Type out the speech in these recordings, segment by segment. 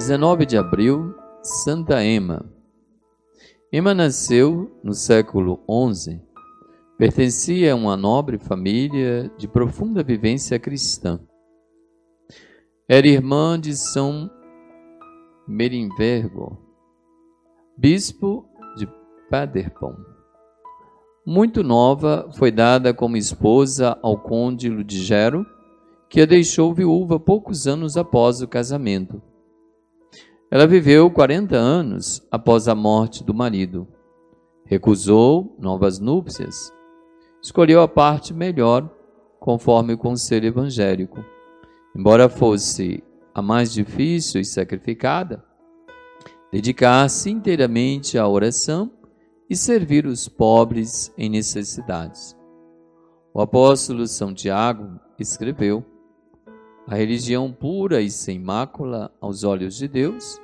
19 de abril, Santa Ema. Ema nasceu no século XI. Pertencia a uma nobre família de profunda vivência cristã. Era irmã de São Merinvergo, bispo de Paderborn. Muito nova, foi dada como esposa ao conde Ludigero, que a deixou viúva poucos anos após o casamento. Ela viveu 40 anos após a morte do marido. Recusou novas núpcias. Escolheu a parte melhor, conforme o conselho evangélico. Embora fosse a mais difícil e sacrificada, dedicar-se inteiramente à oração e servir os pobres em necessidades. O apóstolo São Tiago escreveu: a religião pura e sem mácula aos olhos de Deus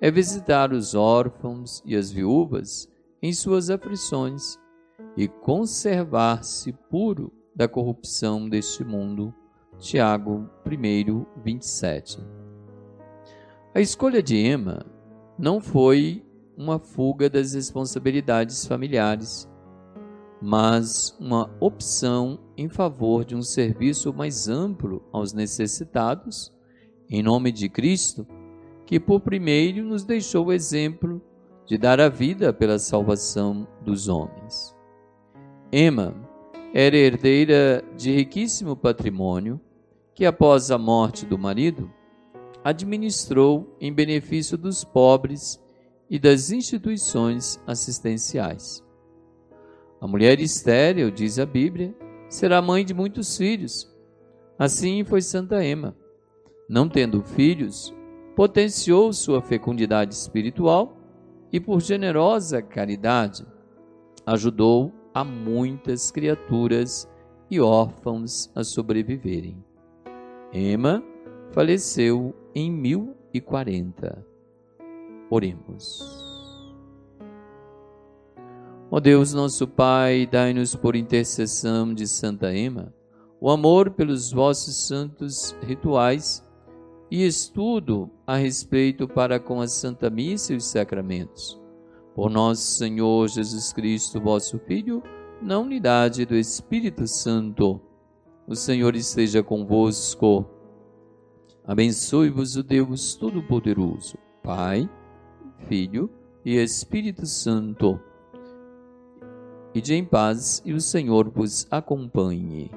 é visitar os órfãos e as viúvas em suas aflições e conservar-se puro da corrupção deste mundo. Tiago 1, 27. A escolha de Emma não foi uma fuga das responsabilidades familiares mas uma opção em favor de um serviço mais amplo aos necessitados, em nome de Cristo, que por primeiro nos deixou o exemplo de dar a vida pela salvação dos homens. Emma era herdeira de riquíssimo patrimônio que, após a morte do marido, administrou em benefício dos pobres e das instituições assistenciais. A mulher estéril, diz a Bíblia, será mãe de muitos filhos. Assim foi Santa Ema. Não tendo filhos, potenciou sua fecundidade espiritual e, por generosa caridade, ajudou a muitas criaturas e órfãos a sobreviverem. Ema faleceu em 1040. Oremos. Ó Deus, nosso Pai, dai-nos por intercessão de Santa Ema o amor pelos vossos santos rituais e estudo a respeito para com a Santa Missa e os sacramentos. Por nosso Senhor Jesus Cristo, vosso Filho, na unidade do Espírito Santo. O Senhor esteja convosco. Abençoe-vos o Deus Todo-Poderoso, Pai, Filho e Espírito Santo. Ide em paz e o Senhor vos acompanhe.